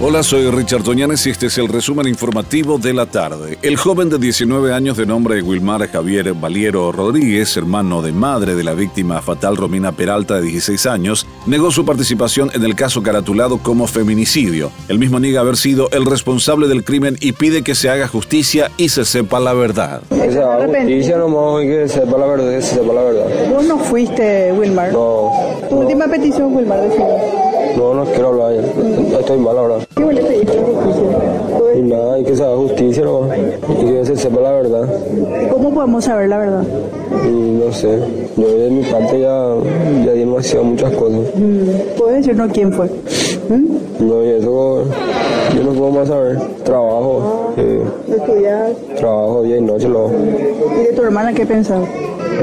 Hola, soy Richard Toñanes y este es el resumen informativo de la tarde. El joven de 19 años de nombre Wilmar Javier Valiero Rodríguez, hermano de madre de la víctima fatal Romina Peralta de 16 años, negó su participación en el caso caratulado como feminicidio. El mismo niega haber sido el responsable del crimen y pide que se haga justicia y se sepa la verdad. Que se haga justicia nomás y que sepa la verdad, se sepa la verdad. ¿Vos no fuiste, Wilmar? No. Tu última petición, Wilmar, decime. No, no quiero hablar ya. Estoy mal ahora. ¿Qué le pediste justicia? Y nada, hay que haga justicia nomás. Y que se sepa la verdad. ¿Cómo podemos saber la verdad? Y no sé. Yo de mi parte ya, ya di demasiado muchas cosas. Mm, ¿Puedes decirnos quién fue? ¿Mm? No, y eso yo no puedo más saber. Trabajo. eh, ¿Estudias? trabajo día y noche. Lo, ¿Y de tu hermana qué pensás?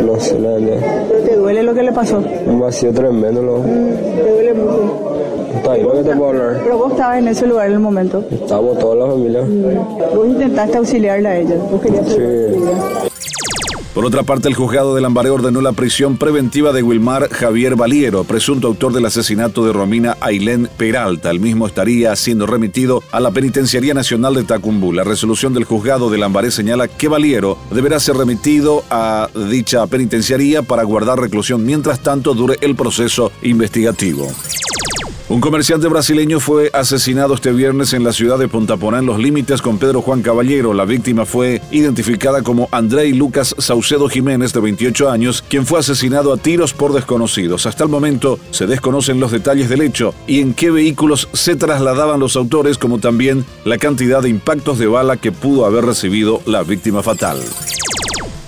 no sé, la verdad. ¿Pero te duele lo que le pasó? Un vacío tremendo. Lo, Mm, ¿Te duele mucho? Está ahí lo que te puedo hablar. Pero vos estabas en ese lugar en el momento. Estamos toda la familia. Vos intentaste auxiliarla a ella. Vos querías Sí. Por otra parte, el juzgado de Lambaré ordenó la prisión preventiva de Wilmar Javier Valiero, presunto autor del asesinato de Romina Ailén Peralta. El mismo estaría siendo remitido a la Penitenciaría Nacional de Tacumbú. La resolución del juzgado de Lambaré señala que Valiero deberá ser remitido a dicha penitenciaría para guardar reclusión mientras tanto dure el proceso investigativo. Un comerciante brasileño fue asesinado este viernes en la ciudad de Punta Porá en los límites con Pedro Juan Caballero. La víctima fue identificada como Andrei Lucas Saucedo Jiménez, de 28 años, quien fue asesinado a tiros por desconocidos. Hasta el momento se desconocen los detalles del hecho y en qué vehículos se trasladaban los autores, como también la cantidad de impactos de bala que pudo haber recibido la víctima fatal.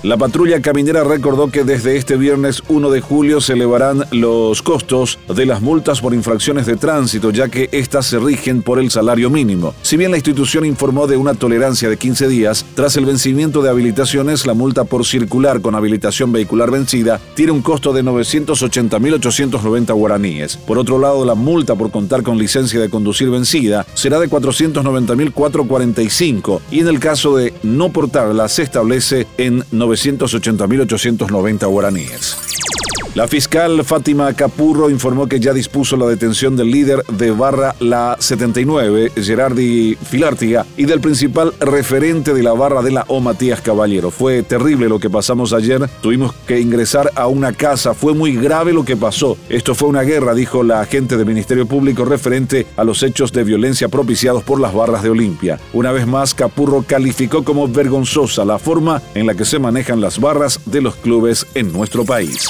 La patrulla caminera recordó que desde este viernes 1 de julio se elevarán los costos de las multas por infracciones de tránsito, ya que éstas se rigen por el salario mínimo. Si bien la institución informó de una tolerancia de 15 días, tras el vencimiento de habilitaciones, la multa por circular con habilitación vehicular vencida tiene un costo de 980.890 guaraníes. Por otro lado, la multa por contar con licencia de conducir vencida será de 490.445 y en el caso de no portarla se establece en 980.890 guaraníes. La fiscal Fátima Capurro informó que ya dispuso la detención del líder de barra La 79, Gerardi Filártiga, y del principal referente de la barra de la O, Matías Caballero. Fue terrible lo que pasamos ayer, tuvimos que ingresar a una casa, fue muy grave lo que pasó. Esto fue una guerra, dijo la agente del Ministerio Público referente a los hechos de violencia propiciados por las barras de Olimpia. Una vez más, Capurro calificó como vergonzosa la forma en la que se manejan las barras de los clubes en nuestro país.